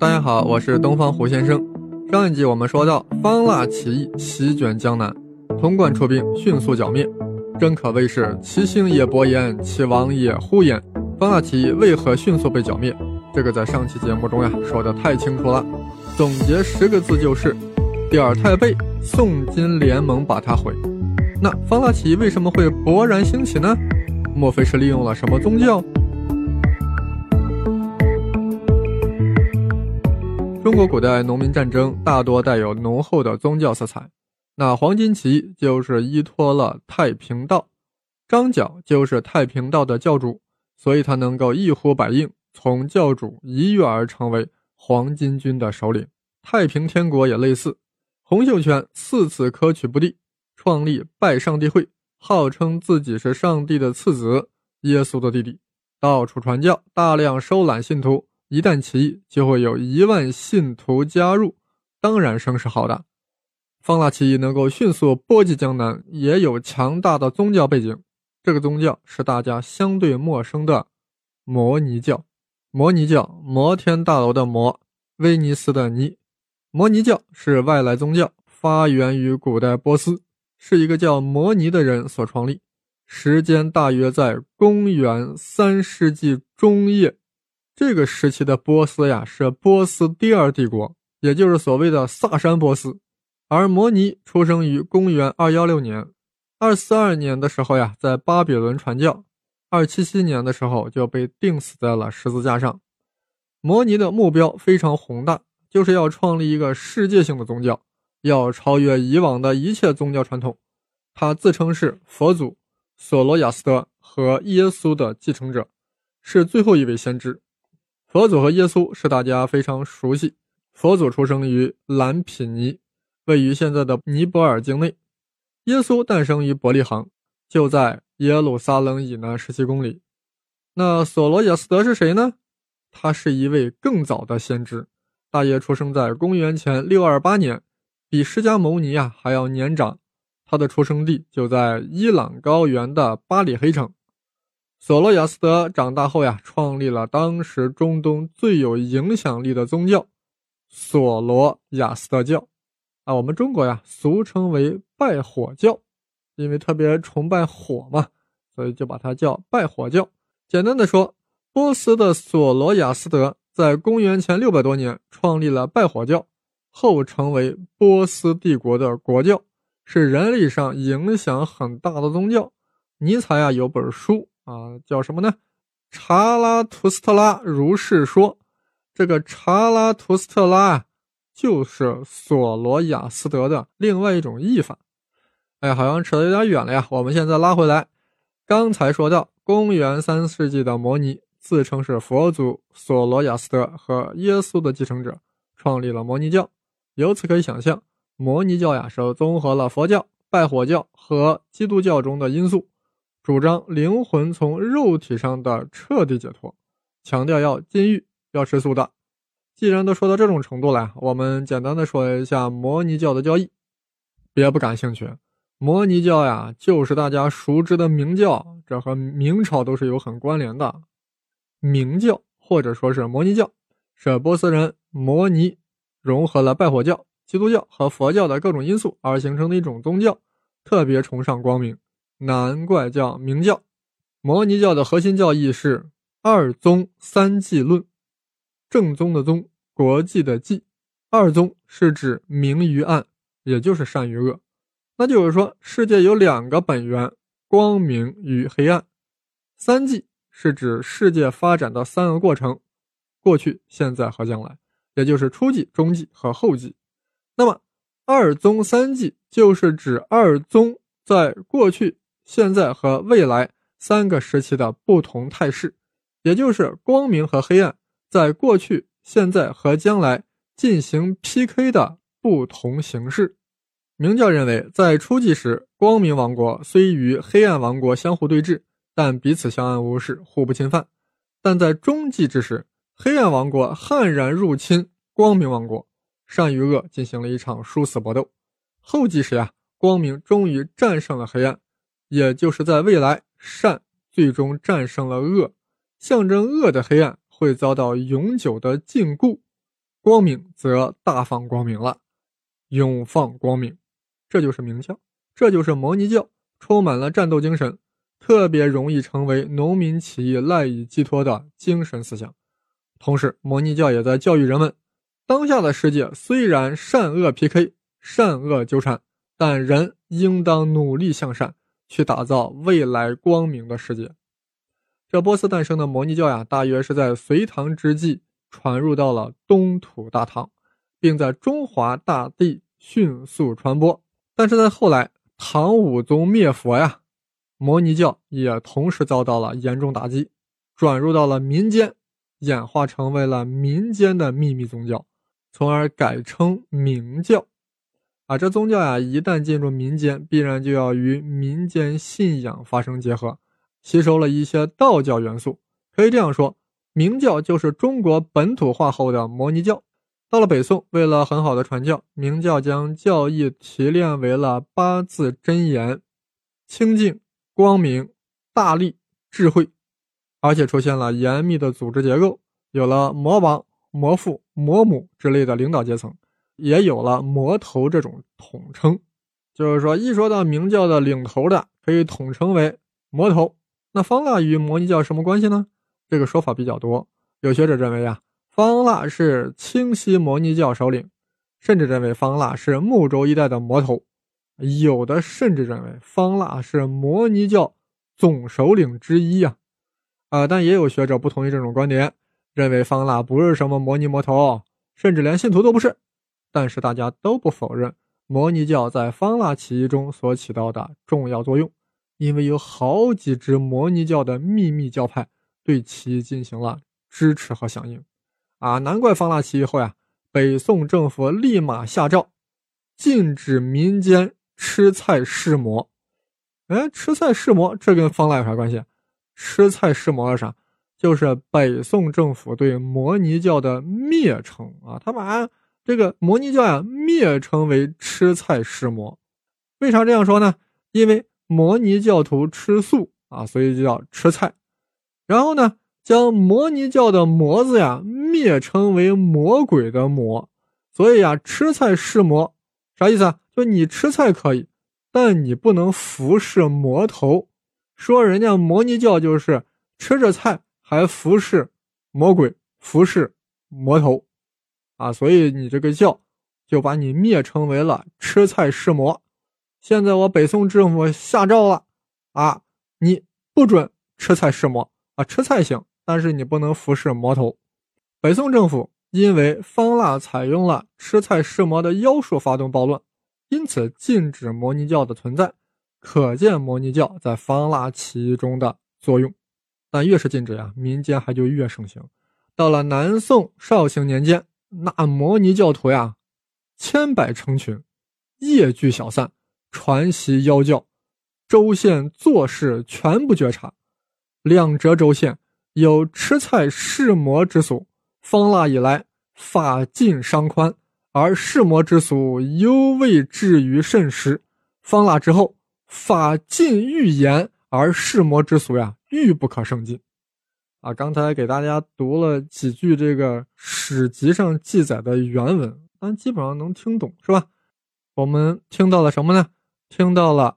大家好，我是东方胡先生。上一集我们说到方腊起义席卷江南，潼关出兵迅速剿灭，真可谓是其兴也勃焉，其亡也忽焉。方腊起义为何迅速被剿灭？这个在上期节目中呀说的太清楚了。总结十个字就是：点儿太背，宋金联盟把它毁。那方腊起义为什么会勃然兴起呢？莫非是利用了什么宗教？中国古代农民战争大多带有浓厚的宗教色彩，那黄巾起义就是依托了太平道，张角就是太平道的教主，所以他能够一呼百应，从教主一跃而成为黄巾军的首领。太平天国也类似，洪秀全四次科举不第，创立拜上帝会，号称自己是上帝的次子，耶稣的弟弟，到处传教，大量收揽信徒。一旦起义，就会有一万信徒加入，当然声势浩大。方腊起义能够迅速波及江南，也有强大的宗教背景。这个宗教是大家相对陌生的摩尼教。摩尼教，摩天大楼的摩，威尼斯的尼。摩尼教是外来宗教，发源于古代波斯，是一个叫摩尼的人所创立，时间大约在公元三世纪中叶。这个时期的波斯呀，是波斯第二帝国，也就是所谓的萨珊波斯。而摩尼出生于公元二幺六年，二四二年的时候呀，在巴比伦传教，二七七年的时候就被钉死在了十字架上。摩尼的目标非常宏大，就是要创立一个世界性的宗教，要超越以往的一切宗教传统。他自称是佛祖索罗亚斯德和耶稣的继承者，是最后一位先知。佛祖和耶稣是大家非常熟悉。佛祖出生于兰匹尼，位于现在的尼泊尔境内；耶稣诞生于伯利恒，就在耶路撒冷以南十七公里。那索罗亚斯德是谁呢？他是一位更早的先知，大约出生在公元前六二八年，比释迦牟尼啊还要年长。他的出生地就在伊朗高原的巴里黑城。索罗亚斯德长大后呀，创立了当时中东最有影响力的宗教——索罗亚斯德教。啊，我们中国呀，俗称为拜火教，因为特别崇拜火嘛，所以就把它叫拜火教。简单的说，波斯的索罗亚斯德在公元前六百多年创立了拜火教，后成为波斯帝国的国教，是人类上影响很大的宗教。尼采啊，有本书。啊，叫什么呢？查拉图斯特拉如是说。这个查拉图斯特拉就是索罗亚斯德的另外一种译法。哎，好像扯得有点远了呀。我们现在拉回来，刚才说到公元三世纪的摩尼自称是佛祖索罗亚斯德和耶稣的继承者，创立了摩尼教。由此可以想象，摩尼教呀是综合了佛教、拜火教和基督教中的因素。主张灵魂从肉体上的彻底解脱，强调要禁欲、要吃素的。既然都说到这种程度了，我们简单的说一下摩尼教的教义。别不感兴趣，摩尼教呀，就是大家熟知的明教，这和明朝都是有很关联的。明教或者说是摩尼教，是波斯人摩尼融合了拜火教、基督教和佛教的各种因素而形成的一种宗教，特别崇尚光明。难怪叫明教，摩尼教的核心教义是二宗三纪论。正宗的宗，国际的纪，二宗是指明与暗，也就是善与恶。那就是说，世界有两个本源，光明与黑暗。三纪是指世界发展的三个过程，过去、现在和将来，也就是初纪、中纪和后纪。那么，二宗三纪就是指二宗在过去。现在和未来三个时期的不同态势，也就是光明和黑暗在过去、现在和将来进行 PK 的不同形式。明教认为，在初纪时，光明王国虽与黑暗王国相互对峙，但彼此相安无事，互不侵犯；但在中纪之时，黑暗王国悍然入侵光明王国，善与恶进行了一场殊死搏斗。后纪时呀，光明终于战胜了黑暗。也就是在未来，善最终战胜了恶，象征恶的黑暗会遭到永久的禁锢。光明则大放光明了，永放光明，这就是明教，这就是摩尼教，充满了战斗精神，特别容易成为农民起义赖以寄托的精神思想。同时，摩尼教也在教育人们：当下的世界虽然善恶 PK、善恶纠缠，但人应当努力向善，去打造未来光明的世界。这波斯诞生的摩尼教呀，大约是在隋唐之际传入到了东土大唐，并在中华大地迅速传播。但是在后来，唐武宗灭佛呀，摩尼教也同时遭到了严重打击，转入到了民间，演化成为了民间的秘密宗教，从而改称明教。啊，这宗教呀，一旦进入民间，必然就要与民间信仰发生结合。吸收了一些道教元素，可以这样说，明教就是中国本土化后的摩尼教。到了北宋，为了很好的传教，明教将教义提炼为了八字真言：清净、光明、大力、智慧，而且出现了严密的组织结构，有了魔王、魔父、魔母之类的领导阶层，也有了魔头这种统称。就是说，一说到明教的领头的，可以统称为魔头。那方腊与摩尼教什么关系呢？这个说法比较多。有学者认为啊，方腊是清溪摩尼教首领，甚至认为方腊是睦州一带的魔头。有的甚至认为方腊是摩尼教总首领之一啊。啊，但也有学者不同意这种观点，认为方腊不是什么摩尼魔头，甚至连信徒都不是。但是大家都不否认摩尼教在方腊起义中所起到的重要作用。因为有好几支摩尼教的秘密教派对起义进行了支持和响应，啊，难怪方腊起义后呀，北宋政府立马下诏禁止民间吃菜试魔。哎，吃菜试魔，这跟方腊有啥关系？吃菜试魔是啥？就是北宋政府对摩尼教的蔑称啊，他把这个摩尼教呀蔑称为吃菜食魔。为啥这样说呢？因为。摩尼教徒吃素啊，所以就叫吃菜。然后呢，将摩尼教的“魔”字呀，蔑称为魔鬼的“魔”。所以啊，吃菜是魔，啥意思啊？就你吃菜可以，但你不能服侍魔头。说人家摩尼教就是吃着菜还服侍魔鬼，服侍魔头啊，所以你这个教就把你灭称为了吃菜是魔。现在我北宋政府下诏了，啊，你不准吃菜试魔啊，吃菜行，但是你不能服侍魔头。北宋政府因为方腊采用了吃菜试魔的妖术发动暴乱，因此禁止摩尼教的存在，可见摩尼教在方腊起义中的作用。但越是禁止呀，民间还就越盛行。到了南宋绍兴年间，那摩尼教徒呀，千百成群，夜聚小散。传习妖教，州县做事全不觉察。两浙州县有吃菜试魔之俗，方腊以来法禁伤宽，而试魔之俗犹未至于甚实。方腊之后，法禁愈严，而试魔之俗呀愈不可胜进。啊，刚才给大家读了几句这个史籍上记载的原文，但基本上能听懂，是吧？我们听到了什么呢？听到了，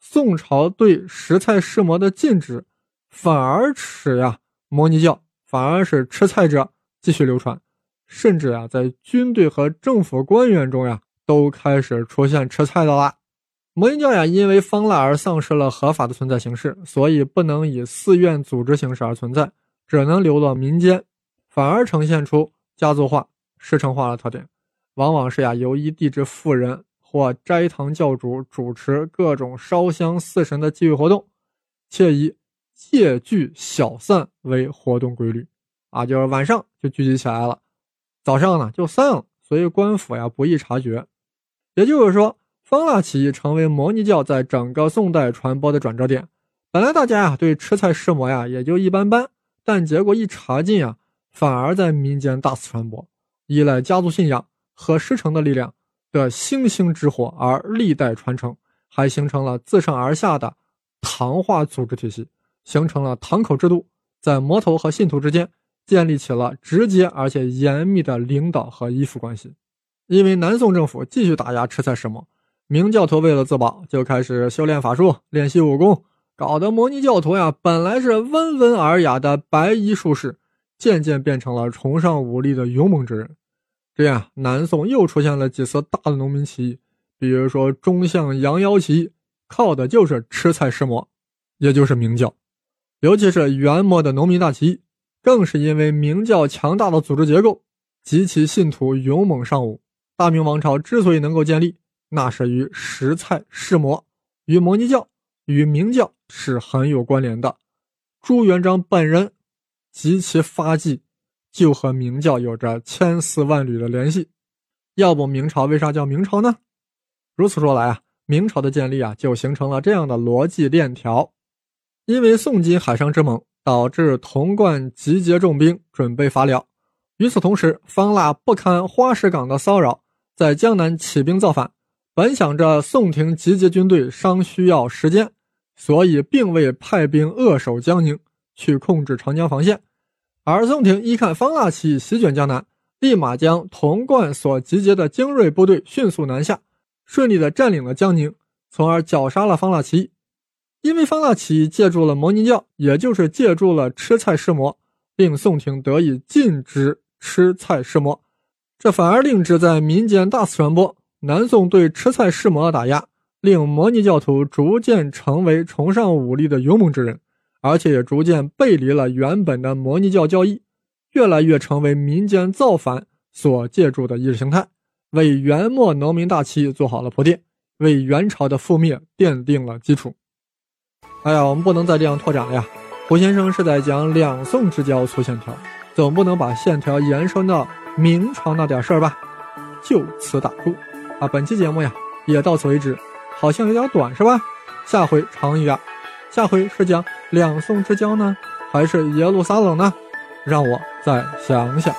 宋朝对食菜试魔的禁止，反而使呀摩尼教反而是吃菜者继续流传，甚至呀在军队和政府官员中呀都开始出现吃菜的啦。摩尼教呀因为方腊而丧失了合法的存在形式，所以不能以寺院组织形式而存在，只能流落民间，反而呈现出家族化、师承化的特点，往往是呀由一地之富人。或斋堂教主主持各种烧香祀神的祭祀活动，且以借聚小散为活动规律，啊，就是晚上就聚集起来了，早上呢就散了，所以官府呀不易察觉。也就是说，方腊起义成为摩尼教在整个宋代传播的转折点。本来大家呀对吃菜试魔呀也就一般般，但结果一查禁啊，反而在民间大肆传播，依赖家族信仰和师承的力量。的星星之火而历代传承，还形成了自上而下的堂化组织体系，形成了堂口制度，在魔头和信徒之间建立起了直接而且严密的领导和依附关系。因为南宋政府继续打压吃菜食魔，明教徒为了自保，就开始修炼法术、练习武功，搞得摩尼教徒呀，本来是温文尔雅的白衣术士，渐渐变成了崇尚武力的勇猛之人。这样，南宋又出现了几次大的农民起义，比如说中向杨妖起义，靠的就是吃菜食魔，也就是明教。尤其是元末的农民大起义。更是因为明教强大的组织结构及其信徒勇猛尚武，大明王朝之所以能够建立，那是与食菜食魔、与摩尼教、与明教是很有关联的。朱元璋本人及其发迹，就和明教有着千丝万缕的联系。要不明朝为啥叫明朝呢？如此说来啊，明朝的建立啊，就形成了这样的逻辑链条：因为宋金海上之盟。导致童贯集结重兵准备伐辽。与此同时，方腊不堪花石港的骚扰，在江南起兵造反。本想着宋廷集结军队尚需要时间，所以并未派兵扼守江宁，去控制长江防线。而宋廷一看方腊起义席卷江南，立马将童贯所集结的精锐部队迅速南下，顺利的占领了江宁，从而绞杀了方腊起义。因为方腊起义借助了摩尼教，也就是借助了吃菜食魔，令宋廷得以禁止吃菜食魔，这反而令之在民间大肆传播。南宋对吃菜食魔的打压，令摩尼教徒逐渐成为崇尚武力的勇猛之人，而且也逐渐背离了原本的摩尼教教义，越来越成为民间造反所借助的意识形态，为元末农民大起义做好了铺垫，为元朝的覆灭奠定了基础。哎呀，我们不能再这样拓展了呀！胡先生是在讲两宋之交粗线条，总不能把线条延伸到明朝那点事儿吧？就此打住啊！本期节目呀，也到此为止，好像有点短是吧？下回长一点，下回是讲两宋之交呢，还是耶路撒冷呢？让我再想想。